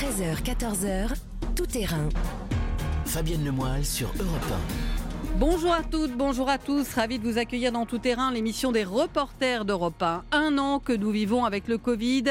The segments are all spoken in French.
13h, 14h, tout terrain. Fabienne Lemoyle sur Europe Bonjour à toutes, bonjour à tous. Ravi de vous accueillir dans Tout Terrain, l'émission des reporters d'Europe 1. Un an que nous vivons avec le Covid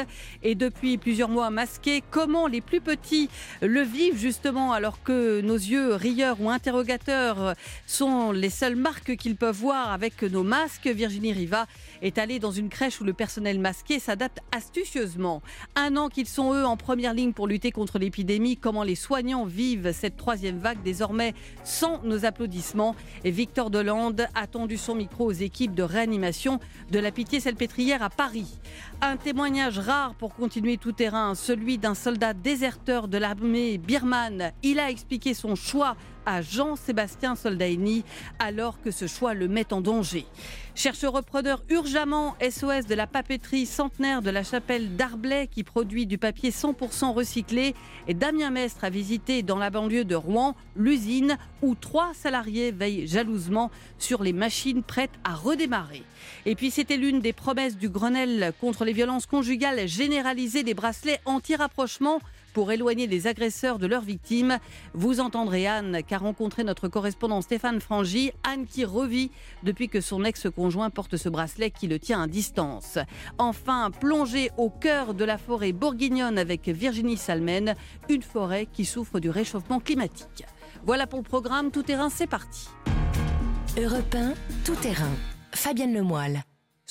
et depuis plusieurs mois masqués. Comment les plus petits le vivent justement alors que nos yeux rieurs ou interrogateurs sont les seules marques qu'ils peuvent voir avec nos masques? Virginie Riva est allée dans une crèche où le personnel masqué s'adapte astucieusement. Un an qu'ils sont eux en première ligne pour lutter contre l'épidémie. Comment les soignants vivent cette troisième vague désormais sans nos applaudissements et Victor Delande a tendu son micro aux équipes de réanimation de la Pitié-Salpêtrière à Paris. Un témoignage rare pour continuer tout terrain, celui d'un soldat déserteur de l'armée birmane. Il a expliqué son choix Jean-Sébastien Soldaini alors que ce choix le met en danger. Cherche repreneur urgemment SOS de la papeterie centenaire de la chapelle d'Arblay qui produit du papier 100% recyclé. Et Damien Mestre a visité dans la banlieue de Rouen l'usine où trois salariés veillent jalousement sur les machines prêtes à redémarrer. Et puis c'était l'une des promesses du Grenelle contre les violences conjugales généralisées des bracelets anti-rapprochement pour éloigner les agresseurs de leurs victimes. Vous entendrez Anne, qu'a rencontré notre correspondant Stéphane Frangy. Anne qui revit depuis que son ex-conjoint porte ce bracelet qui le tient à distance. Enfin, plongée au cœur de la forêt bourguignonne avec Virginie Salmen, une forêt qui souffre du réchauffement climatique. Voilà pour le programme Tout Terrain, c'est parti. Europe 1, Tout Terrain. Fabienne.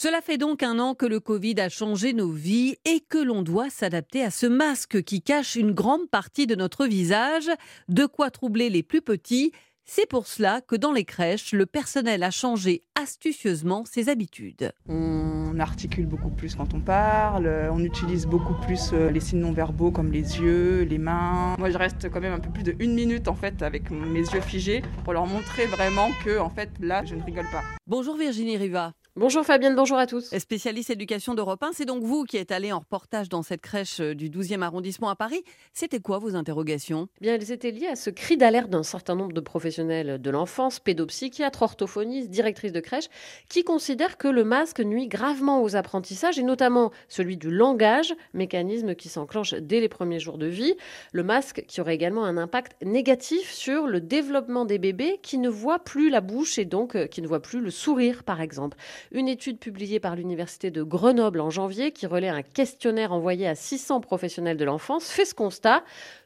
Cela fait donc un an que le Covid a changé nos vies et que l'on doit s'adapter à ce masque qui cache une grande partie de notre visage, de quoi troubler les plus petits. C'est pour cela que dans les crèches, le personnel a changé astucieusement ses habitudes. On articule beaucoup plus quand on parle, on utilise beaucoup plus euh, les signes non verbaux comme les yeux, les mains. Moi, je reste quand même un peu plus de une minute en fait avec mes yeux figés pour leur montrer vraiment que en fait là, je ne rigole pas. Bonjour Virginie Riva. Bonjour Fabienne, bonjour à tous. Spécialiste éducation d'Europe 1, c'est donc vous qui êtes allé en reportage dans cette crèche euh, du 12e arrondissement à Paris. C'était quoi vos interrogations? Bien, elles étaient liées à ce cri d'alerte d'un certain nombre de professionnels de l'enfance, pédopsychiatres, orthophonistes, directrices de crèche, qui considèrent que le masque nuit gravement aux apprentissages et notamment celui du langage, mécanisme qui s'enclenche dès les premiers jours de vie. Le masque qui aurait également un impact négatif sur le développement des bébés qui ne voient plus la bouche et donc euh, qui ne voient plus le sourire, par exemple. Une étude publiée par l'Université de Grenoble en janvier, qui relaie un questionnaire envoyé à 600 professionnels de l'enfance, fait ce constat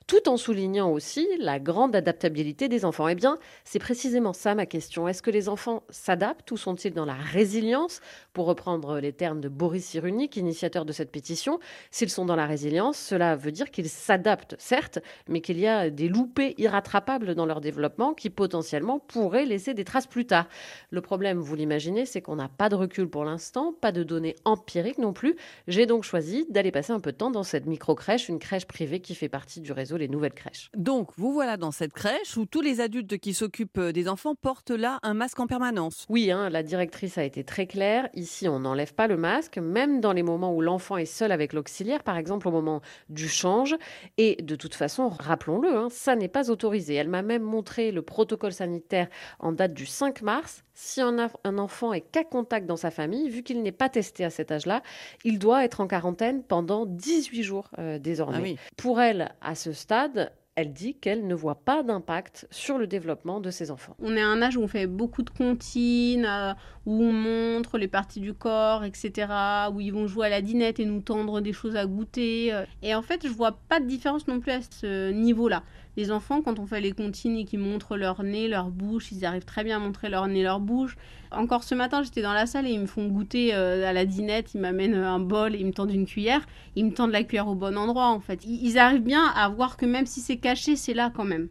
tout en soulignant aussi la grande adaptabilité des enfants. Eh bien, c'est précisément ça ma question. Est-ce que les enfants s'adaptent ou sont-ils dans la résilience? Pour reprendre les termes de Boris Cyrulnik, initiateur de cette pétition, s'ils sont dans la résilience, cela veut dire qu'ils s'adaptent, certes, mais qu'il y a des loupés irrattrapables dans leur développement qui potentiellement pourraient laisser des traces plus tard. Le problème, vous l'imaginez, c'est qu'on n'a pas de recul pour l'instant, pas de données empiriques non plus. J'ai donc choisi d'aller passer un peu de temps dans cette micro-crèche, une crèche privée qui fait partie du réseau les nouvelles crèches. Donc, vous voilà dans cette crèche où tous les adultes qui s'occupent euh, des enfants portent là un masque en permanence. Oui, hein, la directrice a été très claire. Ici, on n'enlève pas le masque, même dans les moments où l'enfant est seul avec l'auxiliaire, par exemple au moment du change. Et de toute façon, rappelons-le, hein, ça n'est pas autorisé. Elle m'a même montré le protocole sanitaire en date du 5 mars. Si un, un enfant est cas contact dans sa famille, vu qu'il n'est pas testé à cet âge-là, il doit être en quarantaine pendant 18 jours euh, désormais. Ah Pour elle, à ce stade, elle dit qu'elle ne voit pas d'impact sur le développement de ses enfants. On est à un âge où on fait beaucoup de comptines, euh, où on montre les parties du corps, etc., où ils vont jouer à la dinette et nous tendre des choses à goûter. euh. Et en fait, je vois pas de différence non plus à ce niveau-là. Les enfants, quand on fait les comptines et qu'ils montrent leur nez, leur bouche, ils arrivent très bien à montrer leur nez, leur bouche. Encore ce matin, j'étais dans la salle et ils me font goûter euh, à la dinette, ils m'amènent un bol et ils me tendent une cuillère. Ils me tendent la cuillère au bon endroit, en fait. Ils ils arrivent bien à voir que même si c'est caché, c'est là quand même.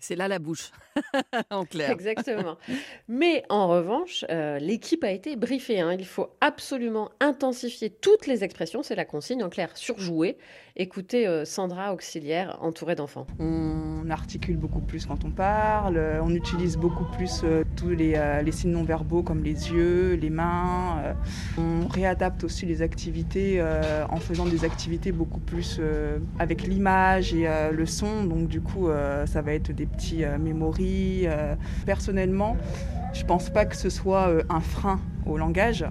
C'est là la bouche, en clair. Exactement. Mais en revanche, euh, l'équipe a été briefée. hein. Il faut absolument intensifier toutes les expressions, c'est la consigne en clair, surjouer. Écoutez euh, Sandra, auxiliaire, entourée d'enfants. On articule beaucoup plus quand on parle, euh, on utilise beaucoup plus euh, tous les, euh, les signes non verbaux comme les yeux, les mains. euh, on réadapte aussi les activités euh, en faisant des activités beaucoup plus euh, avec l'image et euh, le son. Donc du coup, euh, ça va être des petits euh, mémories. Euh. Personnellement, Je pense pas que ce soit euh, un frein au langage.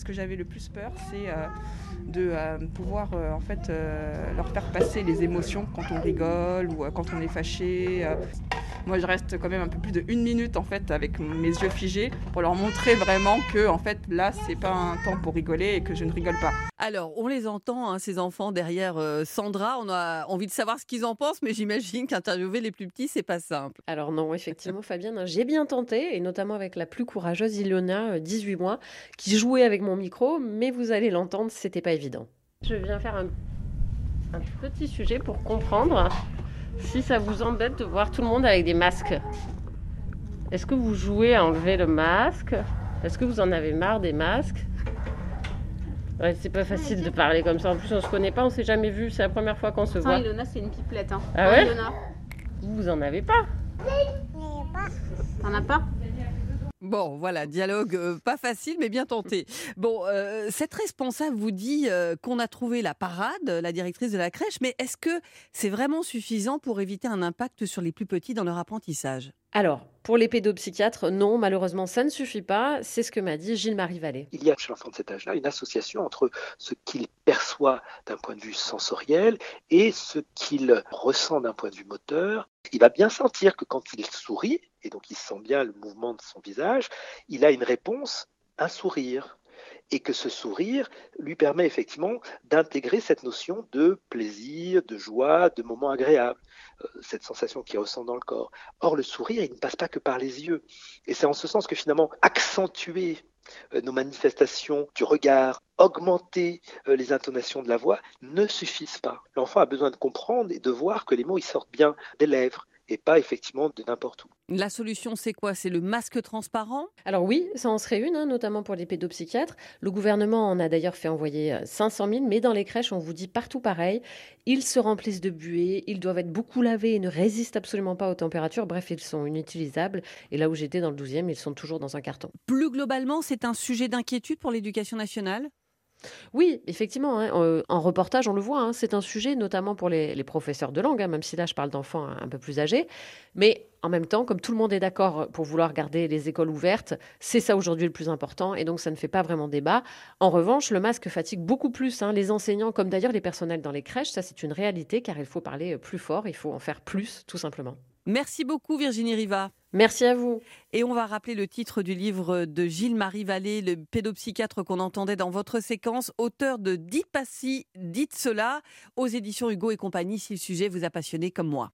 Ce que j'avais le plus peur, c'est euh, de euh, pouvoir euh, en fait euh, leur faire passer les émotions quand on rigole ou euh, quand on est fâché. euh. Moi, je reste quand même un peu plus de une minute en fait avec mes yeux figés pour leur montrer vraiment que en fait là, c'est pas un temps pour rigoler et que je ne rigole pas. Alors, on les entend, hein, ces enfants derrière euh, Sandra. On a envie de savoir ce qu'ils en pensent, mais j'imagine qu'interviewer les plus petits, c'est pas simple. Alors non, effectivement, Fabienne, hein, j'ai bien tenté, et notamment avec la plus courageuse Ilona, euh, 18 mois, qui jouait avec mon micro, mais vous allez l'entendre, c'était pas évident. Je viens faire un, un petit sujet pour comprendre si ça vous embête de voir tout le monde avec des masques. Est-ce que vous jouez à enlever le masque? Est-ce que vous en avez marre des masques? Ouais, c'est pas facile de parler comme ça. En plus, on se connaît pas, on s'est jamais vu. C'est la première fois qu'on se Sans voit. Ilona, c'est une pipelette. Hein. Ah ouais? Ilona Vous, vous en avez pas T'en as pas? Bon, voilà, dialogue euh, pas facile, mais bien tenté. Bon, euh, cette responsable vous dit euh, qu'on a trouvé la parade, la directrice de la crèche, mais est-ce que c'est vraiment suffisant pour éviter un impact sur les plus petits dans leur apprentissage? Alors, pour les pédopsychiatres, non, malheureusement, ça ne suffit pas. C'est ce que m'a dit Gilles-Marie Vallée. Il y a chez l'enfant de cet âge-là une association entre ce qu'il perçoit d'un point de vue sensoriel et ce qu'il ressent d'un point de vue moteur. Il va bien sentir que quand il sourit, et donc il sent bien le mouvement de son visage, il a une réponse, un sourire. Et que ce sourire lui permet effectivement d'intégrer cette notion de plaisir, de joie, de moment agréable, euh, cette sensation qu'il ressent dans le corps. Or, le sourire, il ne passe pas que par les yeux. Et c'est en ce sens que finalement, accentuer euh, nos manifestations du regard, augmenter euh, les intonations de la voix ne suffisent pas. L'enfant a besoin de comprendre et de voir que les mots ils sortent bien des lèvres et pas effectivement de n'importe où. La solution, c'est quoi? C'est le masque transparent? Alors oui, ça en serait une, hein, notamment pour les pédopsychiatres. Le gouvernement en a d'ailleurs fait envoyer euh, 500 000, mais dans les crèches, on vous dit partout pareil. Ils se remplissent de buée, ils doivent être beaucoup lavés et ne résistent absolument pas aux températures. Bref, ils sont inutilisables. Et là où j'étais dans le 12e, ils sont toujours dans un carton. Plus globalement, c'est un sujet d'inquiétude pour l'éducation nationale? Oui, effectivement, hein, euh, en reportage, on le voit, hein, c'est un sujet notamment pour les, professeurs de langue, hein, même si là je parle d'enfants un, peu plus âgés. Mais en même temps, comme tout le monde est d'accord pour vouloir garder les écoles ouvertes, c'est ça aujourd'hui le plus important et donc ça ne fait pas vraiment débat. En revanche, le masque fatigue beaucoup plus les enseignants comme d'ailleurs les personnels dans les crèches, ça c'est une réalité car il faut parler plus fort, il faut en faire plus tout simplement. Merci beaucoup Virginie Riva. Merci à vous. Et on va rappeler le titre du livre de Gilles-Marie Vallée, le pédopsychiatre qu'on entendait dans votre séquence, auteur de Dites pas si, dites cela, aux éditions Hugo et compagnie, si le sujet vous a passionné comme moi.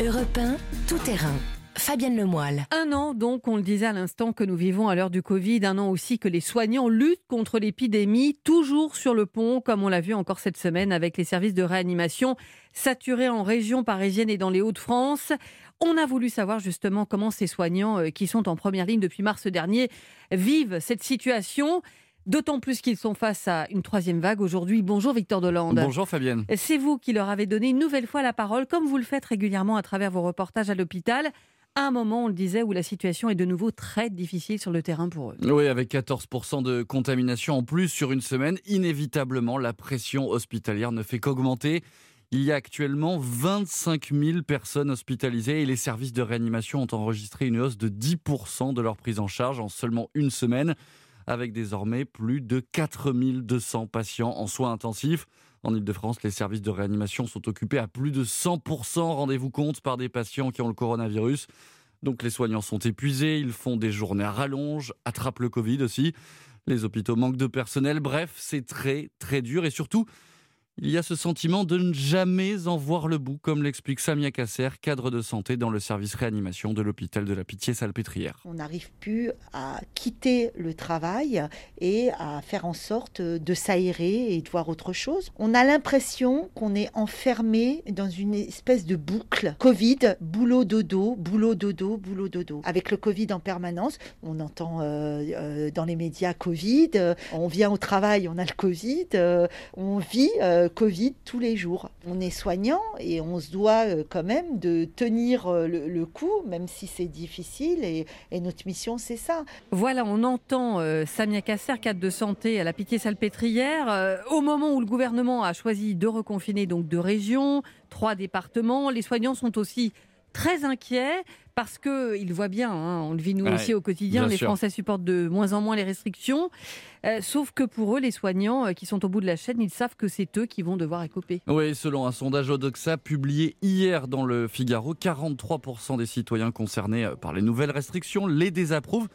Europe 1, tout terrain. Fabienne Lemoyle. Un an donc, on le disait à l'instant, que nous vivons à l'heure du Covid, un an aussi que les soignants luttent contre l'épidémie, toujours sur le pont, comme on l'a vu encore cette semaine avec les services de réanimation saturés en région parisienne et dans les Hauts-de-France. On a voulu savoir justement comment ces soignants euh, qui sont en première ligne depuis mars dernier vivent cette situation. D'autant plus qu'ils sont face à une troisième vague aujourd'hui. Bonjour Victor Dolande. Bonjour Fabienne. C'est vous qui leur avez donné une nouvelle fois la parole, comme vous le faites régulièrement à travers vos reportages à l'hôpital. Un moment, on le disait, où la situation est de nouveau très difficile sur le terrain pour eux. Oui, avec 14% de contamination en plus sur une semaine, inévitablement, la pression hospitalière ne fait qu'augmenter. Il y a actuellement 25 000 personnes hospitalisées et les services de réanimation ont enregistré une hausse de 10% de leur prise en charge en seulement une semaine, avec désormais plus de 4 200 patients en soins intensifs. En Ile-de-France, les services de réanimation sont occupés à plus de 100%, rendez-vous compte, par des patients qui ont le coronavirus. Donc les soignants sont épuisés, ils font des journées à rallonge, attrapent le Covid aussi. Les hôpitaux manquent de personnel, bref, c'est très très dur et surtout, il y a ce sentiment de ne jamais en voir le bout, comme l'explique Samia Kasser, cadre de santé dans le service réanimation de l'hôpital de la Pitié-Salpêtrière. On n'arrive plus à quitter le travail et à faire en sorte de s'aérer et de voir autre chose. On a l'impression qu'on est enfermé dans une espèce de boucle. Covid, boulot dodo, boulot dodo, boulot dodo. Avec le Covid en permanence, on entend euh, euh, dans les médias Covid, euh, on vient au travail, on a le Covid, on vit Covid tous les jours. On est soignant et on se doit euh, quand même de tenir euh, le, coup, même si c'est difficile et, notre mission c'est ça. Voilà, on entend euh, Samia Kasser, cadre de santé à la Pitié-Salpêtrière. Au moment où le gouvernement a choisi de reconfiner donc deux régions, trois départements, les soignants sont aussi très inquiets parce qu'ils voient bien, hein, on le vit nous Ouais, aussi au quotidien, les sûr. Français supportent de moins en moins les restrictions. Euh, sauf que pour eux, les soignants euh, qui sont au bout de la chaîne, ils savent que c'est eux qui vont devoir écoper. Oui, selon un sondage Odoxa publié hier dans le Figaro, 43% des citoyens concernés euh, par les nouvelles restrictions les désapprouvent.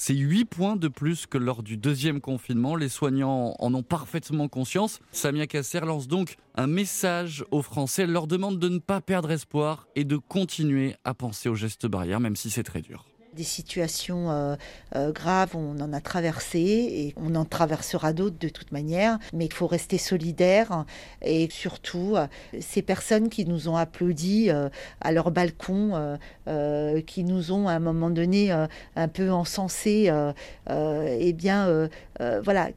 C'est 8 points de plus que lors du deuxième confinement. Les soignants en ont parfaitement conscience. Samia Kasser lance donc un message aux Français. Elle leur demande de ne pas perdre espoir et de continuer à penser aux gestes barrières, même si c'est très dur. Des situations euh, euh, graves, on en a traversé et on en traversera d'autres de toute manière, mais il faut rester solidaire et surtout euh, ces personnes qui nous ont applaudi à leur balcon, qui nous ont à un moment donné un peu encensés, euh, euh, eh bien voilà,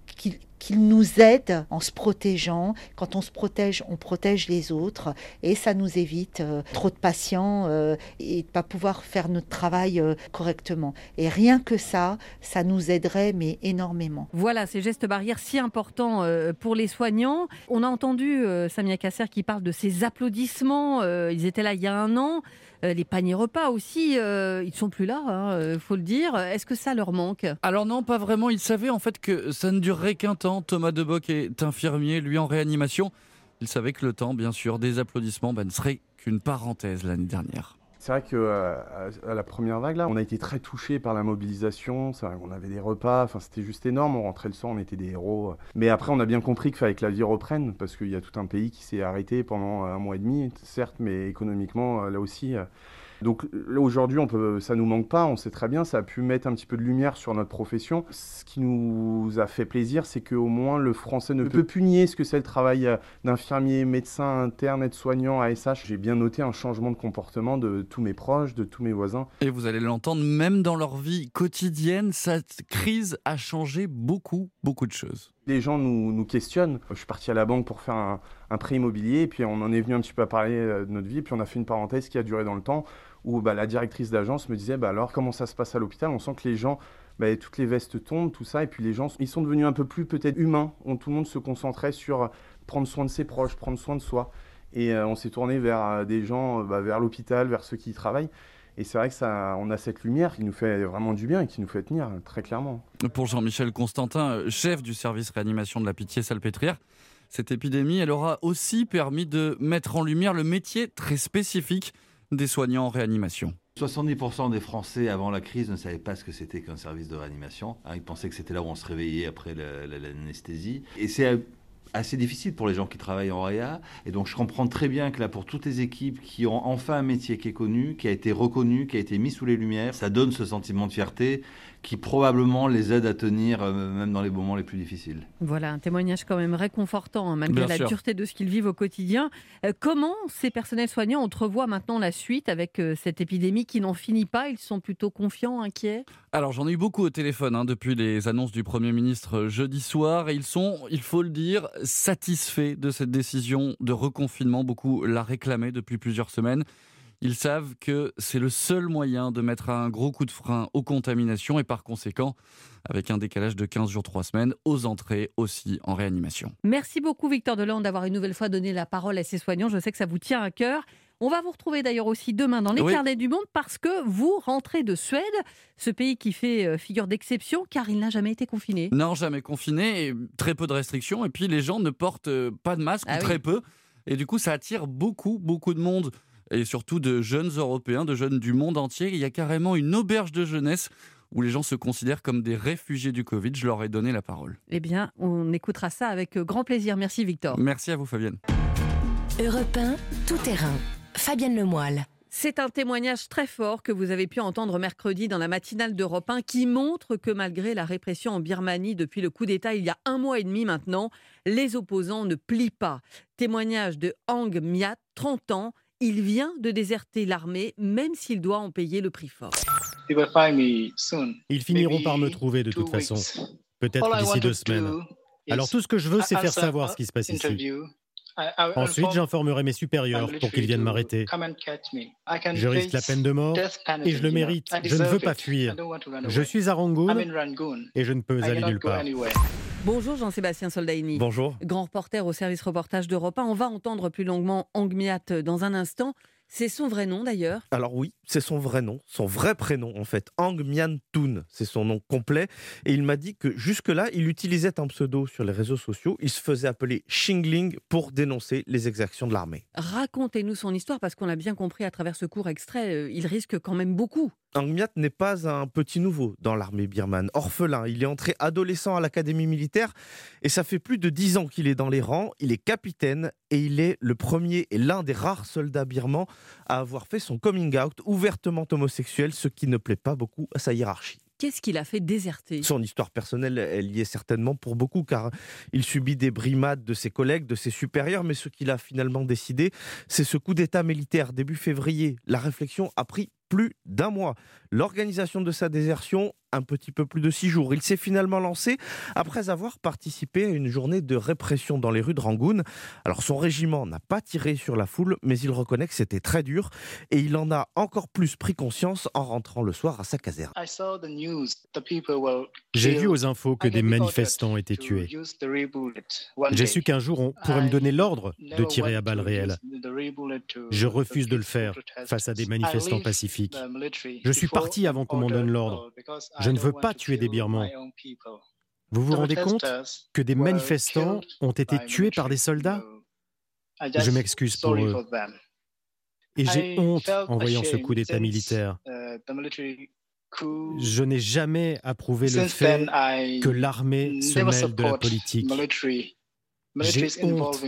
qu'ils nous aident en se protégeant. Quand on se protège, on protège les autres et ça nous évite euh, trop de patients euh, et de pas pouvoir faire notre travail euh, correctement. Et rien que ça, ça nous aiderait mais énormément. Voilà, ces gestes barrières si importants pour les soignants. On a entendu Samia Kasser qui parle de ces applaudissements. ils étaient là il y a un an. Euh, les paniers repas aussi, euh, ils sont plus là, il faut le dire. Est-ce que ça leur manque? Alors non, pas vraiment. Il savait en fait que ça ne durerait qu'un temps. Thomas Deboc est infirmier, lui en réanimation. Il savait que le temps, bien sûr, des applaudissements bah, ne serait qu'une parenthèse l'année dernière. C'est vrai qu'à à la première vague, là, on a été très touchés par la mobilisation. Qu'on avait des repas, enfin, c'était juste énorme. On rentrait le soir, on était des héros. Mais après, on a bien compris qu'il fallait que la vie reprenne, parce qu'il y a tout un pays qui s'est arrêté pendant un mois et demi, certes, mais économiquement, là aussi. Donc aujourd'hui, on peut, ça nous manque pas, on sait très bien, ça a pu mettre un petit peu de lumière sur notre profession. Ce qui nous a fait plaisir, c'est qu'au moins le français ne peut plus nier ce que c'est le travail euh, d'infirmier, médecin, interne, aide-soignant, ASH. J'ai bien noté un changement de comportement de tous mes proches, de tous mes voisins. Et vous allez l'entendre, même dans leur vie quotidienne, cette crise a changé beaucoup, beaucoup de choses. Les gens nous, nous questionnent. Je suis parti à la banque pour faire un, un prêt immobilier, et puis on en est venu un petit peu à parler euh, de notre vie, puis on a fait une parenthèse qui a duré dans le temps, où bah, la directrice d'agence me disait, bah, alors comment ça se passe à l'hôpital? On sent que les gens, bah, toutes les vestes tombent, tout ça, et puis les gens, ils sont devenus un peu plus peut-être humains, tout le monde se concentrait sur prendre soin de ses proches, prendre soin de soi. Et euh, on s'est tourné vers euh, des gens, euh, vers l'hôpital, vers ceux qui y travaillent. Et c'est vrai que ça, on a cette lumière qui nous fait vraiment du bien et qui nous fait tenir, très clairement. Pour Jean-Michel Constantin, euh, chef du service réanimation de la Pitié-Salpêtrière, cette épidémie, elle aura aussi permis de mettre en lumière le métier très spécifique des soignants en réanimation. 70% des Français avant la crise ne savaient pas ce que c'était qu'un service de réanimation. Hein, ils pensaient que c'était là où on se réveillait après la- la- l'anesthésie. Et c'est assez difficile pour les gens qui travaillent en réa. Et donc je comprends très bien que là, pour toutes les équipes qui ont enfin un métier qui est connu, qui a été reconnu, qui a été mis sous les lumières, ça donne ce sentiment de fierté qui probablement les aide à tenir euh, même dans les moments les plus difficiles. Voilà, un témoignage quand même réconfortant, hein, malgré Bien la sûr. dureté de ce qu'ils vivent au quotidien. Euh, comment ces personnels soignants entrevoient maintenant la suite avec euh, cette épidémie qui n'en finit pas? Ils sont plutôt confiants, inquiets? Alors j'en ai eu beaucoup au téléphone hein, depuis les annonces du Premier ministre jeudi soir et ils sont, il faut le dire, satisfaits de cette décision de reconfinement. Beaucoup l'a réclamé depuis plusieurs semaines. Ils savent que c'est le seul moyen de mettre un gros coup de frein aux contaminations et par conséquent, avec un décalage de 15 jours, 3 semaines, aux entrées aussi en réanimation. Merci beaucoup Victor Delande d'avoir une nouvelle fois donné la parole à ces soignants. Je sais que ça vous tient à cœur. On va vous retrouver d'ailleurs aussi demain dans les Oui. carnets du monde parce que vous rentrez de Suède, ce pays qui fait euh, figure d'exception car il n'a jamais été confiné. Non, jamais confiné, et très peu de restrictions, et puis les gens ne portent euh, pas de masque, Ah ou oui. très peu, et du coup ça attire beaucoup, beaucoup de monde, et surtout de jeunes Européens, de jeunes du monde entier. Il y a carrément une auberge de jeunesse où les gens se considèrent comme des réfugiés du Covid. Je leur ai donné la parole. Eh bien, on écoutera ça avec euh, grand plaisir. Merci Victor. Merci à vous Fabienne. Europe 1, tout terrain. Fabienne Lemoyle. C'est un témoignage très fort que vous avez pu entendre mercredi dans la matinale d'Europe 1 qui montre que malgré la répression en Birmanie depuis le coup d'État il y a un mois et demi maintenant, les opposants ne plient pas. Témoignage de Hang Myat, 30 ans. Il vient de déserter l'armée même s'il doit en payer le prix fort. Ils finiront par me trouver de toute façon. Peut-être d'ici deux semaines. Alors tout ce que je veux, c'est faire savoir ce qui se passe ici. Ensuite, j'informerai mes supérieurs pour qu'ils viennent m'arrêter. Je risque la peine de mort et je le mérite. Je ne veux pas fuir. Je suis à Rangoon et je ne peux aller nulle part. Bonjour Jean-Sébastien Soldaini. Bonjour. Grand reporter au service reportage d'Europe 1. On va entendre plus longuement Hang Myat dans un instant. C'est son vrai nom d'ailleurs Alors oui, c'est son vrai nom, son vrai prénom en fait. Ang Mian Toon, c'est son nom complet. Et il m'a dit que jusque-là, il utilisait un pseudo sur les réseaux sociaux. Il se faisait appeler Xingling pour dénoncer les exactions de l'armée. Racontez-nous son histoire parce qu'on a bien compris à travers ce court extrait, euh, il risque quand même beaucoup. Ang Miat n'est pas un petit nouveau dans l'armée birmane. Orphelin, il est entré adolescent à l'académie militaire et ça fait plus de dix ans qu'il est dans les rangs. Il est capitaine et il est le premier et l'un des rares soldats birmans à avoir fait son coming out ouvertement homosexuel, ce qui ne plaît pas beaucoup à sa hiérarchie. Qu'est-ce qu'il a fait déserter? Son histoire personnelle, elle y est certainement pour beaucoup, car il subit des brimades de ses collègues, de ses supérieurs, mais ce qu'il a finalement décidé, c'est ce coup d'État militaire début février. La réflexion a pris plus d'un mois. L'organisation de sa désertion, un petit peu plus de six jours. Il s'est finalement lancé après avoir participé à une journée de répression dans les rues de Rangoon. Alors son régiment n'a pas tiré sur la foule, mais il reconnaît que c'était très dur et il en a encore plus pris conscience en rentrant le soir à sa caserne. J'ai vu aux infos que des manifestants étaient tués. J'ai su qu'un jour on pourrait me donner l'ordre de tirer à balles réelles. Je refuse de le faire face à des manifestants pacifiques. Je suis parti avant qu'on m'en donne l'ordre. Je ne veux pas tuer des Birmans. Vous vous rendez compte que des manifestants ont été tués par des soldats? Je m'excuse pour eux. Et j'ai honte en voyant ce coup d'État militaire. Je n'ai jamais approuvé le fait que l'armée se mêle de la politique. J'ai honte,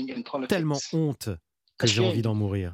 tellement honte, que j'ai envie d'en mourir.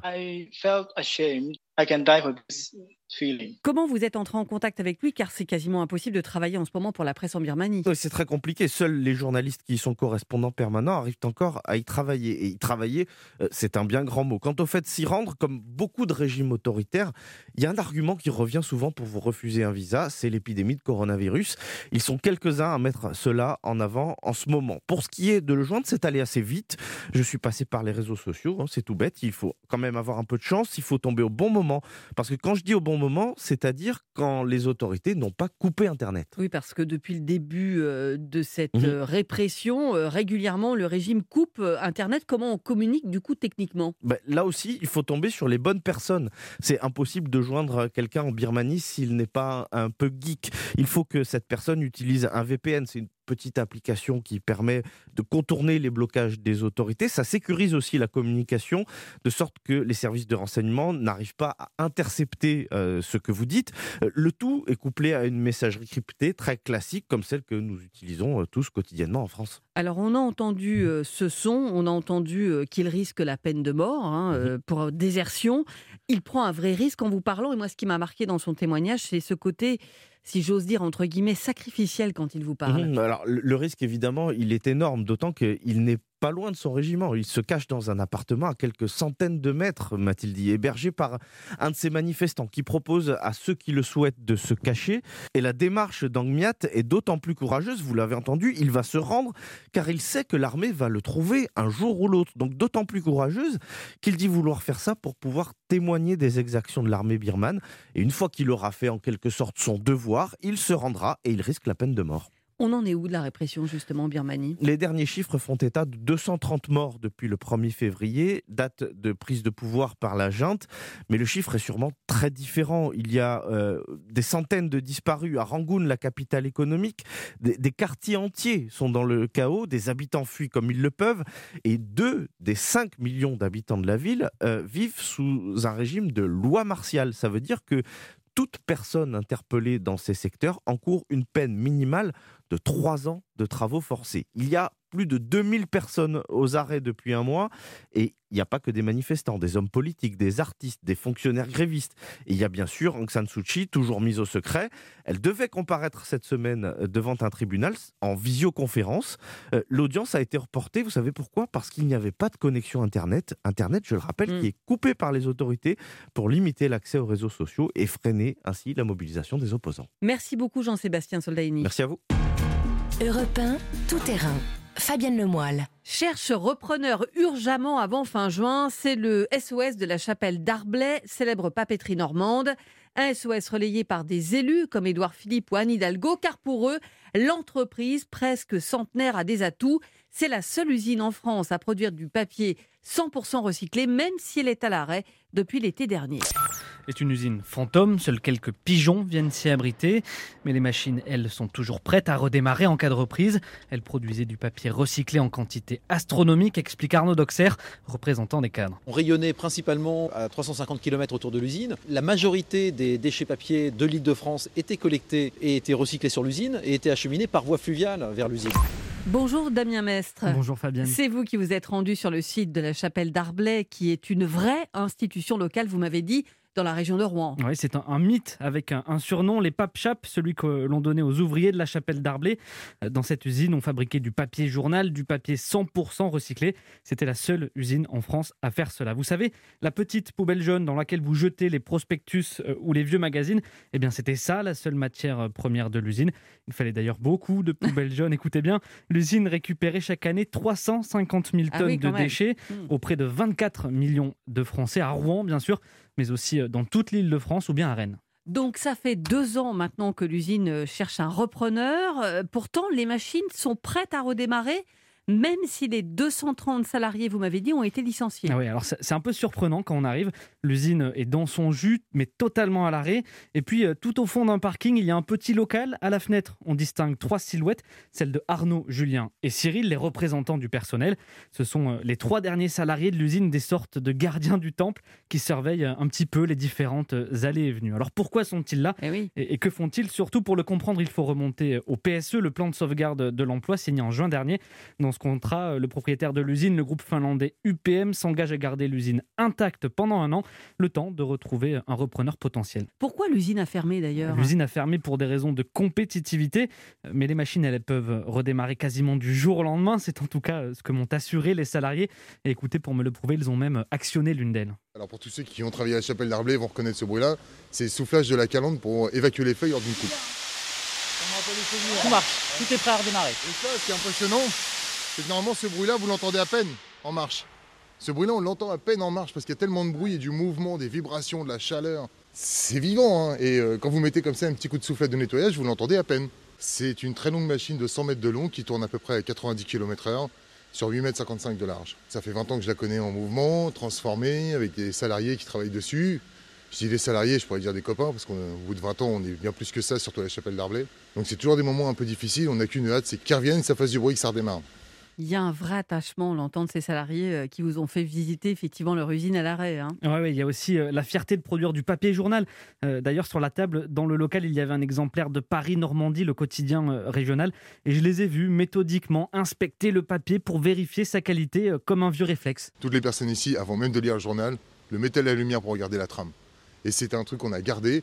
Comment vous êtes entré en contact avec lui? Car c'est quasiment impossible de travailler en ce moment pour la presse en Birmanie. c'est très compliqué. Seuls les journalistes qui sont correspondants permanents arrivent encore à y travailler. Et y travailler, euh, c'est un bien grand mot. Quant au fait de s'y rendre, comme beaucoup de régimes autoritaires, il y a un argument qui revient souvent pour vous refuser un visa, c'est l'épidémie de coronavirus. Ils sont quelques-uns à mettre cela en avant en ce moment. Pour ce qui est de le joindre, c'est allé assez vite. Je suis passé par les réseaux sociaux, hein, c'est tout bête. Il faut quand même avoir un peu de chance, il faut tomber au bon moment. Parce que quand je dis au bon moment, c'est-à-dire quand les autorités n'ont pas coupé Internet. Oui, parce que depuis le début euh, de cette mhm. euh, répression, euh, régulièrement, le régime coupe Internet. Comment on communique du coup techniquement? Ben, Là aussi, il faut tomber sur les bonnes personnes. C'est impossible de joindre quelqu'un en Birmanie s'il n'est pas un peu geek. Il faut que cette personne utilise un VPN. C'est une petite application qui permet de contourner les blocages des autorités. Ça sécurise aussi la communication de sorte que les services de renseignement n'arrivent pas à intercepter euh, ce que vous dites. Euh, le tout est couplé à une messagerie cryptée très classique comme celle que nous utilisons euh, tous quotidiennement en France. Alors on a entendu ce son, on a entendu qu'il risque la peine de mort hein, mhm. pour désertion. Il prend un vrai risque en vous parlant et moi ce qui m'a marqué dans son témoignage c'est ce côté si j'ose dire, entre guillemets, sacrificiel quand il vous parle. Mhm. alors, le risque, évidemment, il est énorme, d'autant qu'il n'est pas loin de son régiment. Il se cache dans un appartement à quelques centaines de mètres, m'a-t-il dit, hébergé par un de ces manifestants qui propose à ceux qui le souhaitent de se cacher. Et la démarche d'Angmiat est d'autant plus courageuse, vous l'avez entendu, il va se rendre car il sait que l'armée va le trouver un jour ou l'autre. Donc d'autant plus courageuse qu'il dit vouloir faire ça pour pouvoir témoigner des exactions de l'armée birmane. Et une fois qu'il aura fait en quelque sorte son devoir, il se rendra et il risque la peine de mort. On en est où de la répression justement en Birmanie? Les derniers chiffres font état de 230 morts depuis le 1er février, date de prise de pouvoir par la junte, mais le chiffre est sûrement très différent. Il y a euh, des centaines de disparus à Rangoon, la capitale économique, des, quartiers entiers sont dans le chaos, des habitants fuient comme ils le peuvent, et deux des 5 millions d'habitants de la ville euh, vivent sous un régime de loi martiale. Ça veut dire que toute personne interpellée dans ces secteurs encourt une peine minimale de trois ans de travaux forcés. Il y a plus de 2000 personnes aux arrêts depuis un mois et il n'y a pas que des manifestants, des hommes politiques, des artistes, des fonctionnaires grévistes. Et il y a bien sûr Aung San Suu Kyi, toujours mise au secret. Elle devait comparaître cette semaine euh, devant un tribunal en visioconférence. Euh, l'audience a été reportée, vous savez pourquoi? Parce qu'il n'y avait pas de connexion Internet. Internet, je le rappelle, mm. qui est coupé par les autorités pour limiter l'accès aux réseaux sociaux et freiner ainsi la mobilisation des opposants. Merci beaucoup Jean-Sébastien Soldaini. Merci à vous. Europe 1, tout terrain. Fabienne Lemoyle. Cherche repreneur urgemment avant fin juin. C'est le SOS de la chapelle d'Arblay, célèbre papeterie normande. Un SOS relayé par des élus comme Édouard Philippe ou Anne Hidalgo, car pour eux, l'entreprise presque centenaire a des atouts. C'est la seule usine en France à produire du papier 100% recyclé, même si elle est à l'arrêt depuis l'été dernier. C'est une usine fantôme, seuls quelques pigeons viennent s'y abriter, mais les machines, elles, sont toujours prêtes à redémarrer en cas de reprise. Elles produisaient du papier recyclé en quantité astronomique, explique Arnaud Doxer, représentant des cadres. On rayonnait principalement à 350 km autour de l'usine. La majorité des déchets papier de l'île de France étaient collectés et étaient recyclés sur l'usine et étaient acheminés par voie fluviale vers l'usine. Bonjour Damien Mestre. Bonjour Fabienne. C'est vous qui vous êtes rendu sur le site de la chapelle d'Arblay, qui est une vraie institution locale, vous m'avez dit, dans la région de Rouen. Oui, c'est un, mythe avec un, surnom, les papes chap celui que l'on donnait aux ouvriers de la chapelle d'Arblay. Euh, dans cette usine, on fabriquait du papier journal, du papier 100% recyclé. C'était la seule usine en France à faire cela. Vous savez, la petite poubelle jaune dans laquelle vous jetez les prospectus euh, ou les vieux magazines, eh bien c'était ça la seule matière euh, première de l'usine. Il fallait d'ailleurs beaucoup de poubelles jaunes. Écoutez bien, l'usine récupérait chaque année 350 000 ah tonnes de déchets hmm. auprès de 24 millions de Français à Rouen, bien sûr mais aussi euh, dans toute l'île de France ou bien à Rennes. Donc ça fait deux ans maintenant que l'usine euh, cherche un repreneur. Euh, pourtant, les machines sont prêtes à redémarrer même si les 230 salariés, vous m'avez dit, ont été licenciés. Ah oui, alors c'est un peu surprenant quand on arrive. L'usine est dans son jus, mais totalement à l'arrêt. Et puis, euh, tout au fond d'un parking, il y a un petit local. À la fenêtre, on distingue trois silhouettes, celle de Arnaud, Julien et Cyril, les représentants du personnel. Ce sont euh, les trois derniers salariés de l'usine, des sortes de gardiens du temple qui surveillent euh, un petit peu les différentes allées et venues. Alors pourquoi sont-ils là? Eh et, et, que font-ils? Surtout pour le comprendre, il faut remonter au PSE, le plan de sauvegarde de l'emploi signé en juin dernier. Dans ce contrat, le propriétaire de l'usine, le groupe finlandais UPM, s'engage à garder l'usine intacte pendant un an le temps de retrouver un repreneur potentiel. Pourquoi l'usine a fermé d'ailleurs L'usine a fermé pour des raisons de compétitivité, mais les machines, elles, peuvent redémarrer quasiment du jour au lendemain. C'est en tout cas ce que m'ont assuré les salariés. Et écoutez, pour me le prouver, ils ont même actionné l'une d'elles. Alors pour tous ceux qui ont travaillé à la chapelle d'Arblay vont reconnaître ce bruit-là. C'est le soufflage de la calandre pour évacuer les feuilles hors d'une coupe. Tout marche, tout est prêt à redémarrer. Et ça, ce qui est impressionnant, c'est que normalement ce bruit-là, vous l'entendez à peine en marche. Ce bruit-là, on l'entend à peine en marche parce qu'il y a tellement de bruit et du mouvement, des vibrations, de la chaleur. C'est vivant, hein et euh, quand vous mettez comme ça un petit coup de soufflette de nettoyage, vous l'entendez à peine. C'est une très longue machine de 100 mètres de long qui tourne à peu près à 90 km/h sur 8 mètres 55 de large. Ça fait 20 ans que je la connais en mouvement, transformée, avec des salariés qui travaillent dessus. Je dis des salariés, je pourrais dire des copains, parce qu'au bout de 20 ans, on est bien plus que ça, surtout à la chapelle d'Arblay. Donc c'est toujours des moments un peu difficiles, on n'a qu'une hâte, c'est qu'ils reviennent, ça fasse du bruit, que ça redémarre il y a un vrai attachement, on l'entend de ces salariés euh, qui vous ont fait visiter effectivement leur usine à l'arrêt. Hein. Oui, il y a aussi euh, la fierté de produire du papier journal. Euh, d'ailleurs, sur la table, dans le local, il y avait un exemplaire de Paris-Normandie, le quotidien régional, et je les ai vus méthodiquement inspecter le papier pour vérifier sa qualité comme un vieux réflexe. Toutes les personnes ici, avant même de lire le journal, le mettaient à la lumière pour regarder la trame. Et c'était un truc qu'on a gardé.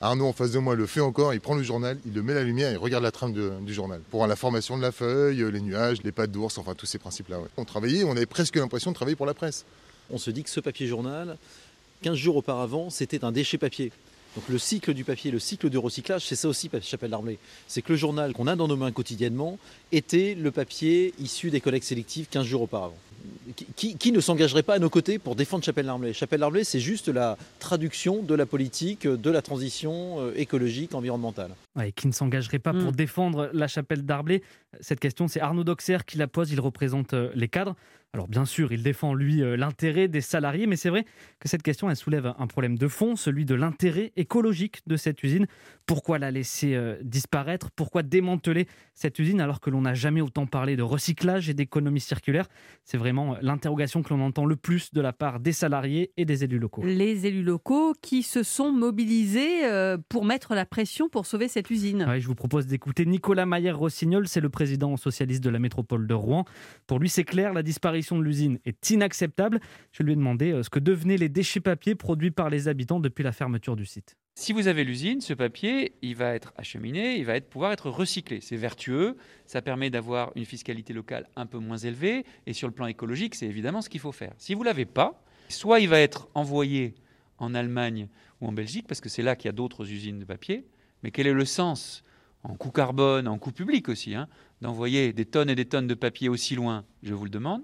Arnaud en face de moi le fait encore, il prend le journal, il le met à la lumière et regarde la trame du journal. Pour la formation de la feuille, les nuages, les pattes d'ours, enfin tous ces principes-là. On travaillait, on avait presque l'impression de travailler pour la presse. On se dit que ce papier journal, 15 jours auparavant, c'était un déchet papier. Donc le cycle du papier, le cycle de recyclage, c'est ça aussi Chapelle d'Armée. C'est que le journal qu'on a dans nos mains quotidiennement était le papier issu des collectes sélectives 15 jours auparavant qui, ne s'engagerait pas à nos côtés pour défendre Chapelle d'Arblay Chapelle d'Arblay, c'est juste la traduction de la politique de la transition euh, écologique, environnementale. Ouais, qui ne s'engagerait pas pour mm. défendre la Chapelle d'Arblay Cette question, c'est Arnaud Doxer qui la pose. Il représente euh, les cadres. Alors bien sûr, il défend lui euh, l'intérêt des salariés, mais c'est vrai que cette question, elle soulève un problème de fond, celui de l'intérêt écologique de cette usine. Pourquoi la laisser disparaître? Pourquoi démanteler cette usine alors que l'on n'a jamais autant parlé de recyclage et d'économie circulaire? C'est vraiment euh, l'interrogation que l'on entend le plus de la part des salariés et des élus locaux. Les élus locaux qui se sont mobilisés pour mettre la pression pour sauver cette usine. je vous propose d'écouter Nicolas Maillère-Rossignol, c'est le président socialiste de la métropole de Rouen. Pour lui, c'est clair, la disparition de l'usine est inacceptable. Je lui ai demandé euh, ce que devenaient les déchets papier produits par les habitants depuis la fermeture du site. Si vous avez l'usine, ce papier, il va être acheminé, il va pouvoir être recyclé. C'est vertueux, ça permet d'avoir une fiscalité locale un peu moins élevée, et sur le plan écologique, c'est évidemment ce qu'il faut faire. Si vous ne l'avez pas, soit il va être envoyé en Allemagne ou en Belgique, parce que c'est là qu'il y a d'autres usines de papier, mais quel est le sens, en coût carbone, en coût public aussi, hein, d'envoyer des tonnes et des tonnes de papier aussi loin? Je vous le demande.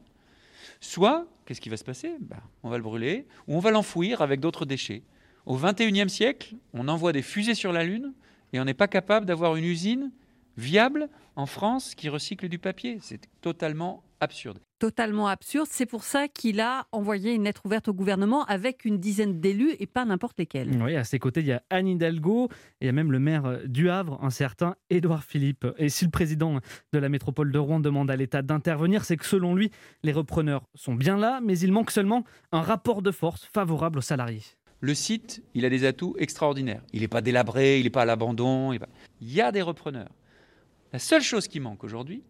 Soit, qu'est-ce qui va se passer? Ben, On va le brûler ou on va l'enfouir avec d'autres déchets. Au 21e siècle, on envoie des fusées sur la Lune et on n'est pas capable d'avoir une usine viable en France qui recycle du papier. C'est totalement absurde. Totalement absurde. C'est pour ça qu'il a envoyé une lettre ouverte au gouvernement avec une dizaine d'élus et pas n'importe lesquels. Oui, à ses côtés, il y a Anne Hidalgo et il y a même le maire du Havre, un certain Édouard Philippe. Et si le président de la métropole de Rouen demande à l'État d'intervenir, c'est que selon lui, les repreneurs sont bien là, mais il manque seulement un rapport de force favorable aux salariés. Le site, il a des atouts extraordinaires. Il n'est pas délabré, il n'est pas à l'abandon. Il y a des repreneurs. La seule chose qui manque aujourd'hui,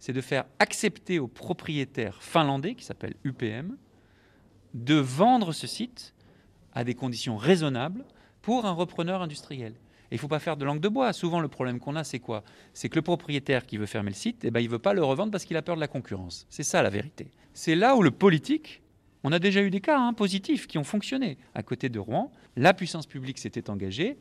c'est de faire accepter aux propriétaires finlandais, qui s'appelle UPM, de vendre ce site à des conditions raisonnables pour un repreneur industriel. Et il ne faut pas faire de langue de bois. Souvent, le problème qu'on a, c'est quoi? C'est que le propriétaire qui veut fermer le site, eh ben, il ne veut pas le revendre parce qu'il a peur de la concurrence. C'est ça la vérité. C'est là où le politique, on a déjà eu des cas hein, positifs qui ont fonctionné. À côté de Rouen, la puissance publique s'était engagée,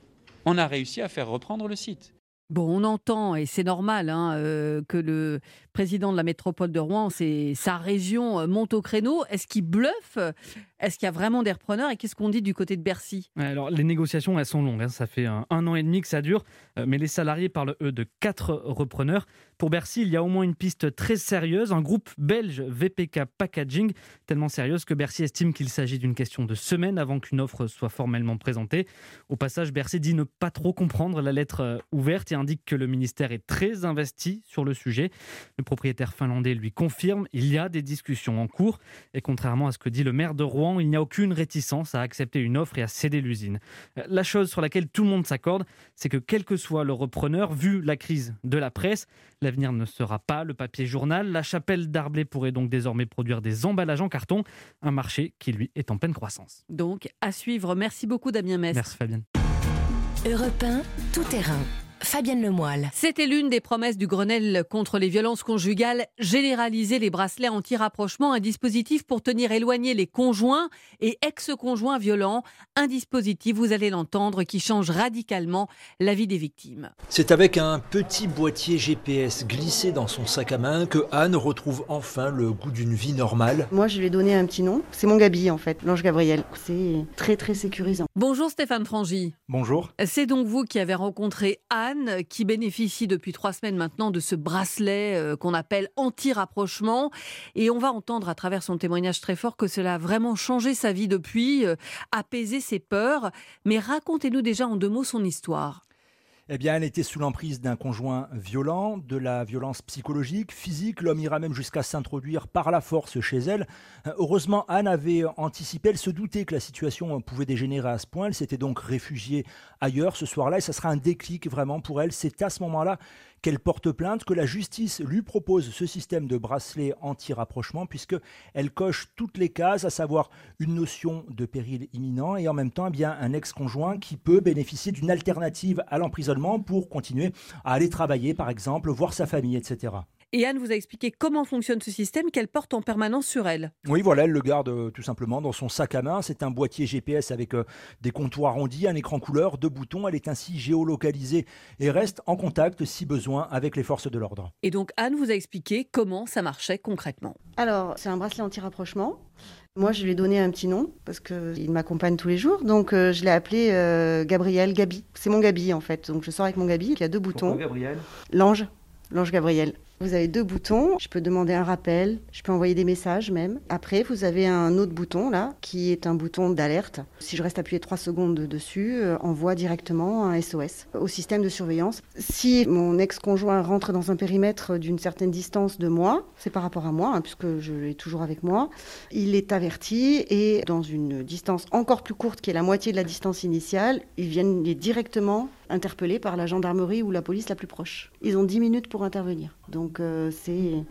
on a réussi à faire reprendre le site. Bon, on entend, et c'est normal, hein, euh, que le président de la métropole de Rouen, c'est sa région, euh, monte au créneau. Est-ce qu'il bluffe? Est-ce qu'il y a vraiment des repreneurs Et qu'est-ce qu'on dit du côté de Bercy? Alors, les négociations, elles sont longues. Hein. Ça fait un, an et demi que ça dure. Euh, mais les salariés parlent, eux, de quatre repreneurs. Pour Bercy, il y a au moins une piste très sérieuse, un groupe belge VPK Packaging, tellement sérieuse que Bercy estime qu'il s'agit d'une question de semaines avant qu'une offre soit formellement présentée. Au passage, Bercy dit ne pas trop comprendre la lettre euh, ouverte et indique que le ministère est très investi sur le sujet. Le propriétaire finlandais lui confirme il y a des discussions en cours et contrairement à ce que dit le maire de Rouen, il n'y a aucune réticence à accepter une offre et à céder l'usine. Euh, la chose sur laquelle tout le monde s'accorde, c'est que quel que soit le repreneur, vu la crise de la presse, L'avenir ne sera pas le papier journal. La chapelle d'Arblay pourrait donc désormais produire des emballages en carton, un marché qui lui est en pleine croissance. Donc à suivre. Merci beaucoup Damien Metz. Merci Fabienne. Europe tout terrain. Fabienne Lemoyle. C'était l'une des promesses du Grenelle contre les violences conjugales, généraliser les bracelets anti-rapprochement, un dispositif pour tenir éloignés les conjoints et ex-conjoints violents, un dispositif, vous allez l'entendre, qui change radicalement la vie des victimes. C'est avec un petit boîtier GPS glissé dans son sac à main que Anne retrouve enfin le goût d'une vie normale. Moi, je lui ai donné un petit nom, c'est mon Gabi en fait, l'ange Gabriel. C'est très très sécurisant. Bonjour Stéphane Frangy. Bonjour. C'est donc vous qui avez rencontré Anne qui bénéficie depuis trois semaines maintenant de ce bracelet euh, qu'on appelle anti-rapprochement. Et on va entendre à travers son témoignage très fort que cela a vraiment changé sa vie depuis, euh, apaisé ses peurs. Mais racontez-nous déjà en deux mots son histoire. Eh bien, elle était sous l'emprise d'un conjoint violent, de la violence psychologique, physique. L'homme ira même jusqu'à s'introduire par la force chez elle. Heureusement, Anne avait anticipé, elle se doutait que la situation pouvait dégénérer à ce point. Elle s'était donc réfugiée ailleurs ce soir-là et ça sera un déclic vraiment pour elle. C'est à ce moment-là qu'elle porte plainte, que la justice lui propose ce système de bracelet anti-rapprochement, puisqu'elle coche toutes les cases, à savoir une notion de péril imminent et en même temps eh bien, un ex-conjoint qui peut bénéficier d'une alternative à l'emprisonnement pour continuer à aller travailler, par exemple, voir sa famille, etc. Et Anne vous a expliqué comment fonctionne ce système qu'elle porte en permanence sur elle. Oui, voilà, elle le garde euh, tout simplement dans son sac à main. C'est un boîtier GPS avec euh, des contours arrondis, un écran couleur, deux boutons. Elle est ainsi géolocalisée et reste en contact si besoin avec les forces de l'ordre. Et donc Anne vous a expliqué comment ça marchait concrètement. Alors, c'est un bracelet anti-rapprochement. Moi, je lui ai donné un petit nom parce qu'il m'accompagne tous les jours. Donc, euh, je l'ai appelé Gabriel, Gabi. C'est mon Gabi, en fait. Donc, je sors avec mon Gabi. Il y a deux boutons. Gabriel? L'ange. L'ange Gabriel. Vous avez deux boutons. Je peux demander un rappel. Je peux envoyer des messages même. Après, vous avez un autre bouton là, qui est un bouton d'alerte. Si je reste appuyé trois secondes dessus, euh, envoie directement un SOS au système de surveillance. Si mon ex-conjoint rentre dans un périmètre d'une certaine distance de moi, c'est par rapport à moi, hein, puisque je l'ai toujours avec moi, il est averti et dans une distance encore plus courte, qui est la moitié de la distance initiale, ils viennent directement interpellés par la gendarmerie ou la police la plus proche. Ils ont 10 minutes pour intervenir. Donc euh, c'est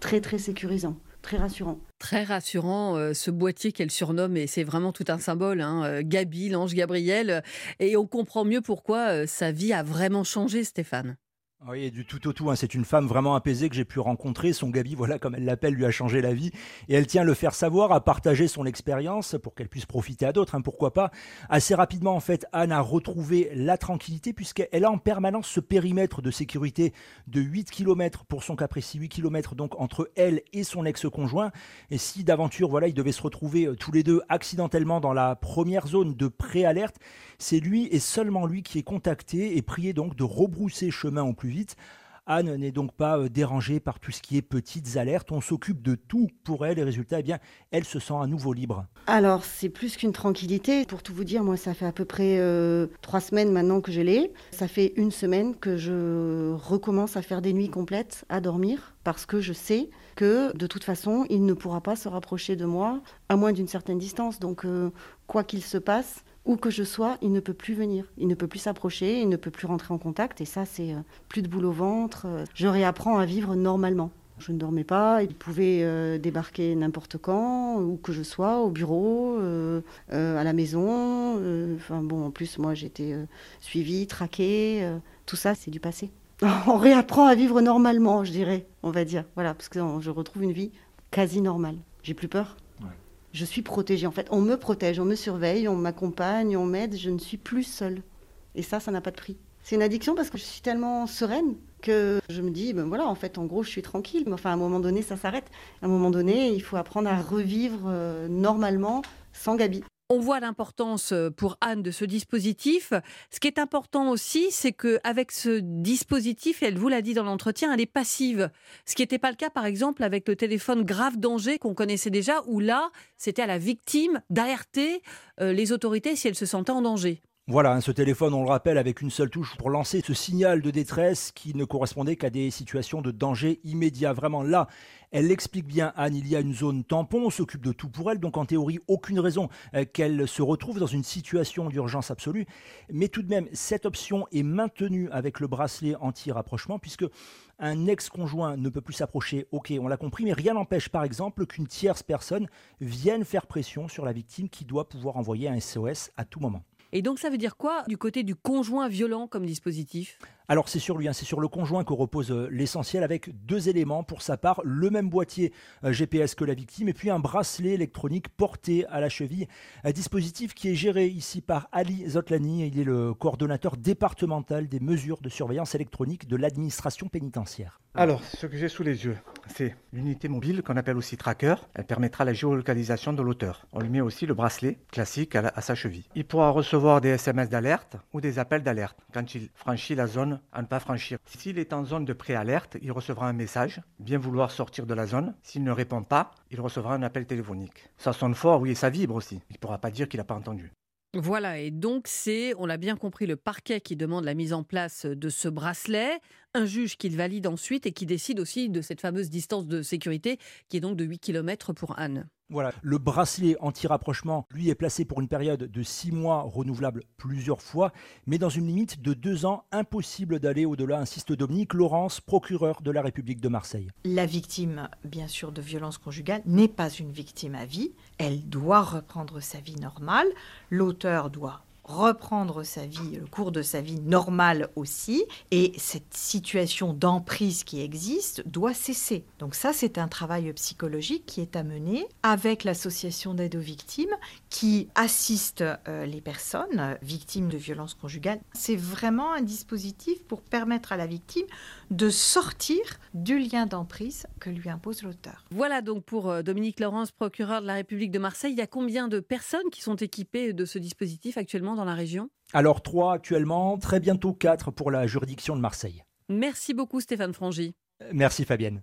très très sécurisant. Très rassurant. Très rassurant, euh, ce boîtier qu'elle surnomme, et c'est vraiment tout un symbole, hein, euh, Gabi, l'ange Gabriel. Et on comprend mieux pourquoi sa vie a vraiment changé, Stéphane. Oui, du tout au tout. Hein. C'est une femme vraiment apaisée que j'ai pu rencontrer. Son Gabi, voilà comme elle l'appelle, lui a changé la vie. Et elle tient à le faire savoir, à partager son expérience pour qu'elle puisse profiter à d'autres, hein, pourquoi pas. Assez rapidement, en fait, Anne a retrouvé la tranquillité puisqu'elle a en permanence ce périmètre de sécurité de 8 km pour son cas précis, 8 km donc entre elle et son ex-conjoint. Et si d'aventure, voilà, ils devaient se retrouver euh, tous les deux accidentellement dans la première zone de préalerte, c'est lui et seulement lui qui est contacté et prié donc de rebrousser chemin au plus Anne n'est donc pas euh, dérangée par tout ce qui est petites alertes. On s'occupe de tout pour elle et résultat, eh bien, elle se sent à nouveau libre. Alors, c'est plus qu'une tranquillité. Pour tout vous dire, moi, ça fait à peu près euh, trois semaines maintenant que je l'ai. Ça fait une semaine que je recommence à faire des nuits complètes, à dormir, parce que je sais que de toute façon, il ne pourra pas se rapprocher de moi à moins d'une certaine distance. Donc, euh, quoi qu'il se passe, où que je sois, il ne peut plus venir, il ne peut plus s'approcher, il ne peut plus rentrer en contact. Et ça, c'est euh, plus de boule au ventre. Euh, je réapprends à vivre normalement. Je ne dormais pas, il pouvait euh, débarquer n'importe quand, où que je sois, au bureau, à la maison. Enfin bon, en plus, moi, j'étais suivie, traquée. tout ça, c'est du passé. on réapprend à vivre normalement, je dirais, on va dire. Voilà, parce que je retrouve une vie quasi normale. J'ai plus peur je suis protégée. En fait, on me protège, on me surveille, on m'accompagne, on m'aide. Je ne suis plus seule. Et ça, ça n'a pas de prix. C'est une addiction parce que je suis tellement sereine que je me dis, ben voilà, en fait, en gros, je suis tranquille. Mais enfin, à un moment donné, ça s'arrête. À un moment donné, il faut apprendre à revivre euh, normalement sans Gabi. On voit l'importance euh, pour Anne de ce dispositif. Ce qui est important aussi, c'est qu'avec ce dispositif, elle vous l'a dit dans l'entretien, elle est passive. Ce qui n'était pas le cas, par exemple, avec le téléphone grave danger qu'on connaissait déjà, où là, c'était à la victime d'alerter euh, les autorités si elle se sentait en danger. Voilà, hein, ce téléphone, on le rappelle, avec une seule touche pour lancer ce signal de détresse qui ne correspondait qu'à des situations de danger immédiat. Vraiment, là, elle l'explique bien, Anne, il y a une zone tampon, on s'occupe de tout pour elle, donc en théorie, aucune raison euh, qu'elle se retrouve dans une situation d'urgence absolue. Mais tout de même, cette option est maintenue avec le bracelet anti-rapprochement, puisque un ex-conjoint ne peut plus s'approcher, ok, on l'a compris, mais rien n'empêche par exemple qu'une tierce personne vienne faire pression sur la victime qui doit pouvoir envoyer un SOS à tout moment. Et donc ça veut dire quoi du côté du conjoint violent comme dispositif? Alors c'est sur lui, hein, c'est sur le conjoint que repose euh, l'essentiel avec deux éléments pour sa part, le même boîtier euh, GPS que la victime et puis un bracelet électronique porté à la cheville, un dispositif qui est géré ici par Ali Zotlani, il est le coordonnateur départemental des mesures de surveillance électronique de l'administration pénitentiaire. Alors ce que j'ai sous les yeux, c'est l'unité mobile qu'on appelle aussi tracker, elle permettra la géolocalisation de l'auteur. On lui met aussi le bracelet classique à, à sa cheville. Il pourra recevoir des SMS d'alerte ou des appels d'alerte quand il franchit la zone à ne pas franchir. S'il est en zone de préalerte, il recevra un message, bien vouloir sortir de la zone. S'il ne répond pas, il recevra un appel téléphonique. Ça sonne fort, oui, et ça vibre aussi. Il ne pourra pas dire qu'il n'a pas entendu. Voilà, et donc c'est, on l'a bien compris, le parquet qui demande la mise en place de ce bracelet, un juge qui le valide ensuite et qui décide aussi de cette fameuse distance de sécurité qui est donc de 8 km pour Anne. Voilà, le bracelet anti-rapprochement, lui, est placé pour une période de six mois, renouvelable plusieurs fois, mais dans une limite de deux ans, impossible d'aller au-delà, insiste Dominique Laurence, procureur de la République de Marseille. La victime, bien sûr, de violence conjugale n'est pas une victime à vie. Elle doit reprendre sa vie normale. L'auteur doit reprendre sa vie, le cours de sa vie normale aussi, et cette situation d'emprise qui existe doit cesser. Donc ça, c'est un travail psychologique qui est à mener avec l'association d'aide aux victimes qui assiste euh, les personnes euh, victimes de violences conjugales. C'est vraiment un dispositif pour permettre à la victime de sortir du lien d'emprise que lui impose l'auteur. Voilà donc pour euh, Dominique Laurence, procureur de la République de Marseille, il y a combien de personnes qui sont équipées de ce dispositif actuellement? Dans la région? Alors trois actuellement, très bientôt quatre pour la juridiction de Marseille. Merci beaucoup Stéphane Frangy. Merci Fabienne.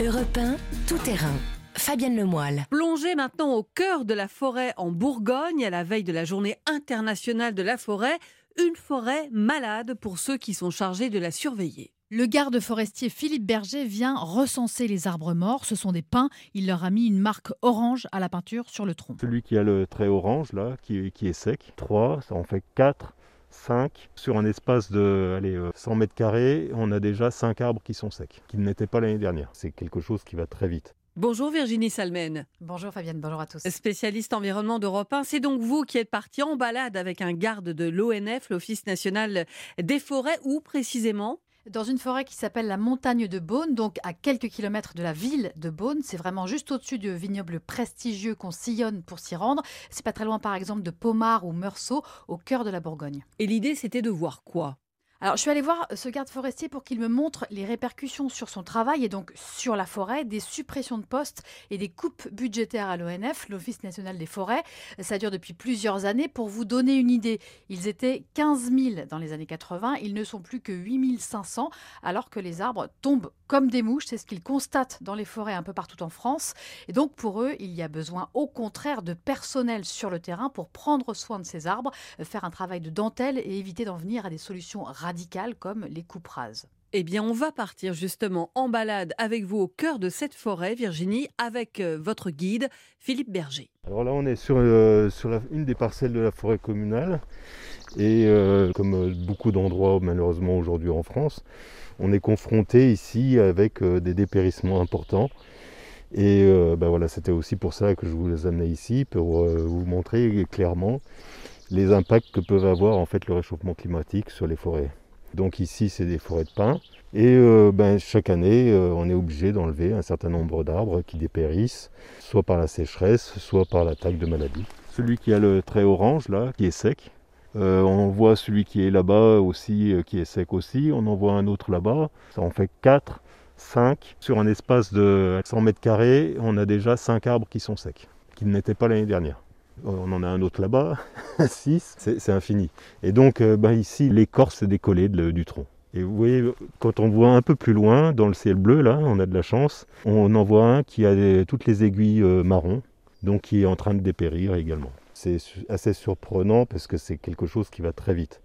Europe tout terrain. Fabienne Lemoyle. Plongez maintenant au cœur de la forêt en Bourgogne, à la veille de la journée internationale de la forêt, une forêt malade pour ceux qui sont chargés de la surveiller. Le garde forestier Philippe Berger vient recenser les arbres morts. Ce sont des pins. Il leur a mis une marque orange à la peinture sur le tronc. Celui qui a le trait orange, là, qui, est sec. 3, ça en fait 4. 5. Sur un espace de allez, 100 euh, mètres carrés, on a déjà 5 arbres qui sont secs, qui n'étaient pas l'année dernière. C'est quelque chose qui va très vite. Bonjour Virginie Salmen. Bonjour Fabienne, bonjour à tous. Spécialiste environnement d'Europe 1, c'est donc vous qui êtes parti en balade avec un garde de l'ONF, l'Office national des forêts, où précisément dans une forêt qui s'appelle la montagne de Beaune, donc à quelques kilomètres de la ville de Beaune. C'est vraiment juste au-dessus du vignoble prestigieux qu'on sillonne pour s'y rendre. C'est pas très loin, par exemple, de Pomard ou Meursault, au cœur de la Bourgogne. Et l'idée, c'était de voir quoi? Alors, je suis allée voir ce garde forestier pour qu'il me montre les répercussions sur son travail et donc sur la forêt, des suppressions de postes et des coupes budgétaires à l'ONF, l'Office national des forêts. Ça dure depuis plusieurs années. Pour vous donner une idée, ils étaient 15 000 dans les années 80, ils ne sont plus que 8 500, alors que les arbres tombent comme des mouches. C'est ce qu'ils constatent dans les forêts un peu partout en France. Et donc, pour eux, il y a besoin au contraire de personnel sur le terrain pour prendre soin de ces arbres, faire un travail de dentelle et éviter d'en venir à des solutions radicales comme les coupes rases. Eh bien, on va partir justement en balade avec vous au cœur de cette forêt, Virginie, avec euh, votre guide, Philippe Berger. Alors là, on est sur, euh, sur une des parcelles de la forêt communale. Et euh, comme beaucoup d'endroits, malheureusement, aujourd'hui en France, on est confronté ici avec des dépérissements importants. Et ben voilà, c'était aussi pour ça que je vous les amenais ici, pour vous montrer clairement les impacts que peuvent avoir en fait le réchauffement climatique sur les forêts. Donc ici, c'est des forêts de pins. Et euh, ben, chaque année, euh, on est obligé d'enlever un certain nombre d'arbres qui dépérissent, soit par la sécheresse, soit par l'attaque de maladies. Celui qui a le trait orange, là, qui est sec. Euh, on voit celui qui est là-bas aussi, qui est sec aussi. On en voit un autre là-bas. Ça en fait 4, 5. Sur un espace de 100 mètres carrés, on a déjà 5 arbres qui sont secs, qui n'étaient pas l'année dernière. On en a un autre là-bas, 6, c'est infini. Et donc euh, bah, ici, l'écorce est décollée du tronc. Et vous voyez, quand on voit un peu plus loin, dans le ciel bleu, là, on a de la chance, on en voit un qui a toutes les aiguilles euh, marron, donc qui est en train de dépérir également. C'est assez surprenant parce que c'est quelque chose qui va très vite.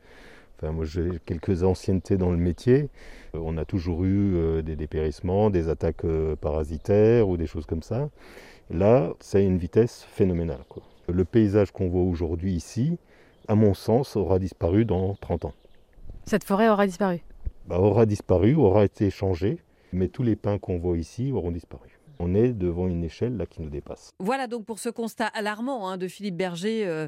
Enfin, moi, j'ai quelques anciennetés dans le métier. Euh, on a toujours eu des dépérissements, des attaques parasitaires ou des choses comme ça. Là, a une vitesse phénoménale. Le paysage qu'on voit aujourd'hui ici, à mon sens, aura disparu dans 30 ans. Cette forêt aura disparu? Bah, Aura disparu, aura été changée, mais tous les pins qu'on voit ici auront disparu. On est devant une échelle là qui nous dépasse. Voilà donc pour ce constat alarmant hein, de Philippe Berger, euh,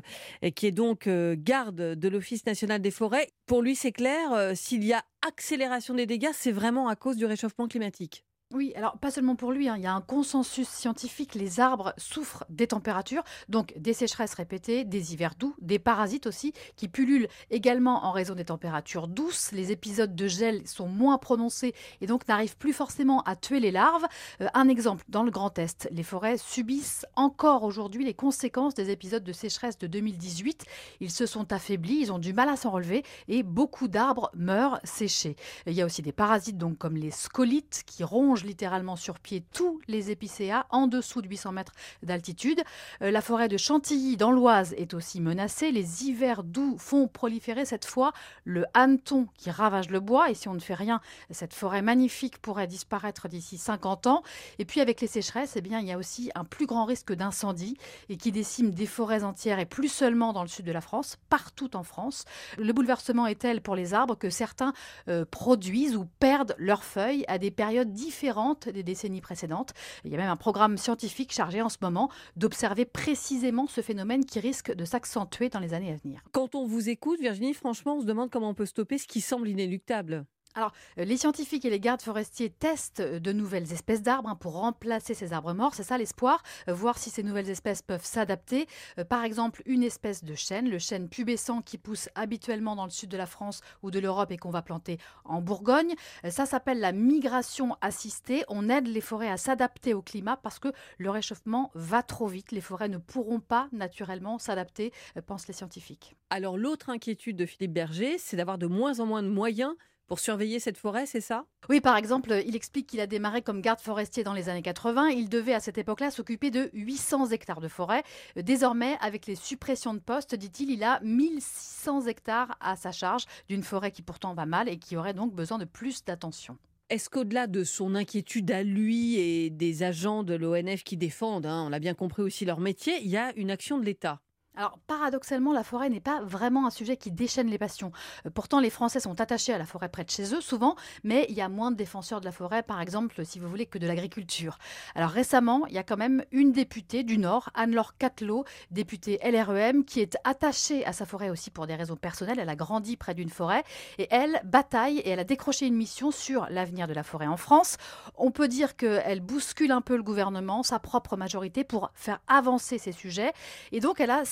qui est donc euh, garde de l'Office national des forêts. Pour lui, c'est clair, euh, s'il y a accélération des dégâts, c'est vraiment à cause du réchauffement climatique. Oui, alors pas seulement pour lui, hein, il y a un consensus scientifique, les arbres souffrent des températures, donc des sécheresses répétées, des hivers doux, des parasites aussi, qui pullulent également en raison des températures douces. Les épisodes de gel sont moins prononcés et donc n'arrivent plus forcément à tuer les larves. Euh, un exemple, dans le Grand Est, les forêts subissent encore aujourd'hui les conséquences des épisodes de sécheresse de 2018. Ils se sont affaiblis, ils ont du mal à s'en relever et beaucoup d'arbres meurent séchés. Il y a aussi des parasites donc comme les scolites qui rongent littéralement sur pied tous les épicéas en dessous de 800 mètres d'altitude. Euh, la forêt de Chantilly dans l'Oise est aussi menacée. Les hivers doux font proliférer cette fois le hanneton qui ravage le bois. Et si on ne fait rien, cette forêt magnifique pourrait disparaître d'ici 50 ans. Et puis avec les sécheresses, eh bien, il y a aussi un plus grand risque d'incendie et qui décime des forêts entières et plus seulement dans le sud de la France, partout en France. Le bouleversement est tel pour les arbres que certains euh, produisent ou perdent leurs feuilles à des périodes différentes des décennies précédentes. Il y a même un programme scientifique chargé en ce moment d'observer précisément ce phénomène qui risque de s'accentuer dans les années à venir. Quand on vous écoute, Virginie, franchement, on se demande comment on peut stopper ce qui semble inéluctable. Alors, euh, les scientifiques et les gardes forestiers testent euh, de nouvelles espèces d'arbres hein, pour remplacer ces arbres morts. C'est ça l'espoir, euh, voir si ces nouvelles espèces peuvent s'adapter. par exemple, une espèce de chêne, le chêne pubescent qui pousse habituellement dans le sud de la France ou de l'Europe et qu'on va planter en Bourgogne. ça s'appelle la migration assistée. On aide les forêts à s'adapter au climat parce que le réchauffement va trop vite. Les forêts ne pourront pas naturellement s'adapter, pensent les scientifiques. Alors, l'autre inquiétude de Philippe Berger, c'est d'avoir de moins en moins de moyens pour surveiller cette forêt, c'est ça? Oui, par exemple, il explique qu'il a démarré comme garde forestier dans les années 80. Il devait à cette époque-là s'occuper de 800 hectares de forêt. Désormais, avec les suppressions de postes, dit-il, il a 1600 hectares à sa charge d'une forêt qui pourtant va mal et qui aurait donc besoin de plus d'attention. Est-ce qu'au-delà de son inquiétude à lui et des agents de l'ONF qui défendent, hein, on l'a bien compris aussi leur métier, il y a une action de l'État? Alors paradoxalement, la forêt n'est pas vraiment un sujet qui déchaîne les passions. Euh, pourtant, les Français sont attachés à la forêt près de chez eux, souvent, mais il y a moins de défenseurs de la forêt, par exemple, si vous voulez, que de l'agriculture. Alors récemment, il y a quand même une députée du Nord, Anne-Laure Catelot, députée LREM, qui est attachée à sa forêt aussi pour des raisons personnelles. Elle a grandi près d'une forêt et elle bataille et elle a décroché une mission sur l'avenir de la forêt en France. On peut dire qu'elle bouscule un peu le gouvernement, sa propre majorité, pour faire avancer ces sujets. Et donc, elle a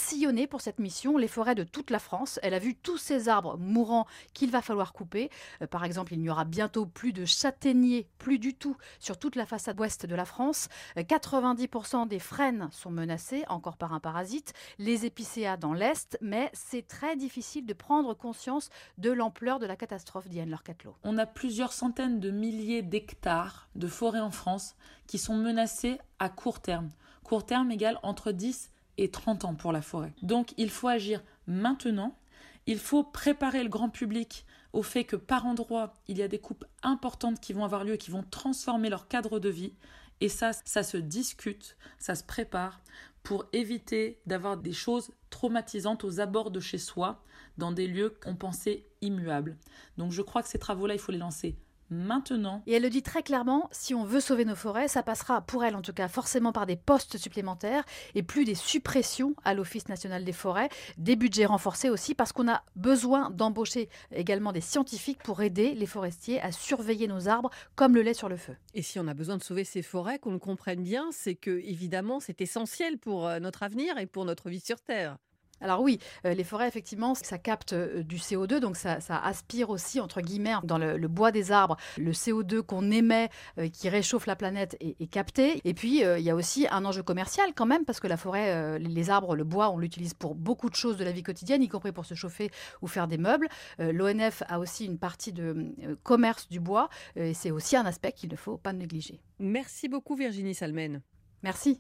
pour cette mission les forêts de toute la France. Elle a vu tous ces arbres mourants qu'il va falloir couper. Euh, par exemple, il n'y aura bientôt plus de châtaigniers, plus du tout, sur toute la façade ouest de la France. 90% euh, des frênes sont menacés, encore par un parasite. Les épicéas dans l'est, mais c'est très difficile de prendre conscience de l'ampleur de la catastrophe, dit Anne On a plusieurs centaines de milliers d'hectares de forêts en France qui sont menacés à court terme. Court terme égale entre 10 et 30 ans pour la forêt. Donc il faut agir maintenant. Il faut préparer le grand public au fait que par endroit, il y a des coupes importantes qui vont avoir lieu, qui vont transformer leur cadre de vie. Et ça, ça se discute, ça se prépare pour éviter d'avoir des choses traumatisantes aux abords de chez soi, dans des lieux qu'on pensait immuables. Donc je crois que ces travaux-là, il faut les lancer maintenant. Et elle le dit très clairement, si on veut sauver nos forêts, ça passera pour elle en tout cas forcément par des postes supplémentaires et plus des suppressions à l'Office national des forêts, des budgets renforcés aussi parce qu'on a besoin d'embaucher également des scientifiques pour aider les forestiers à surveiller nos arbres comme le lait sur le feu. Et si on a besoin de sauver ces forêts, qu'on le comprenne bien, c'est que évidemment c'est essentiel pour euh, notre avenir et pour notre vie sur Terre. Alors oui, euh, les forêts, effectivement, ça capte euh, du CO2, donc ça, aspire aussi, entre guillemets, dans le, bois des arbres, le CO2 qu'on émet, euh, qui réchauffe la planète, est, capté. Et puis, il y a aussi un enjeu commercial quand même, parce que la forêt, les arbres, le bois, on l'utilise pour beaucoup de choses de la vie quotidienne, y compris pour se chauffer ou faire des meubles. L'ONF a aussi une partie de commerce du bois, et c'est aussi un aspect qu'il ne faut pas négliger. Merci beaucoup Virginie Salmen. Merci.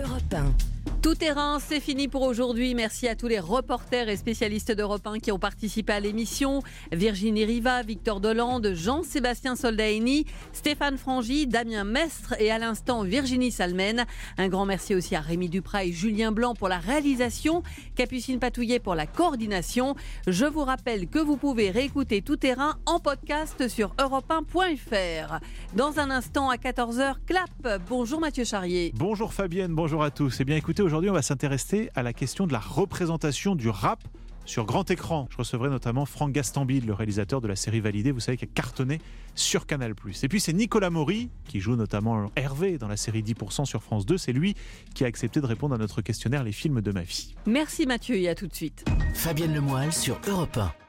Europe tout terrain, c'est fini pour aujourd'hui. Merci à tous les reporters et spécialistes d'Europe 1 qui ont participé à l'émission. Virginie Riva, Victor Dolande, Jean-Sébastien Soldaini, Stéphane Frangy, Damien Mestre et à l'instant Virginie Salmen. Un grand merci aussi à Rémi Duprat et Julien Blanc pour la réalisation, Capucine Patouillet pour la coordination. Je vous rappelle que vous pouvez réécouter Tout terrain en podcast sur europe1.fr. Dans un instant à 14h, clap. Bonjour Mathieu Charrier. Bonjour Fabienne, bonjour à tous. Eh bien écoutez, aujourd'hui, on va s'intéresser à la question de la représentation du rap sur grand écran. Je recevrai notamment Franck Gastambide, le réalisateur de la série Validée, vous savez, qui a cartonné sur Canal+. Et puis c'est Nicolas Maury, qui joue notamment Hervé dans la série 10% sur France 2. C'est lui qui a accepté de répondre à notre questionnaire Les films de ma vie. Merci Mathieu et à tout de suite. Fabienne Lemoyle sur Europe 1.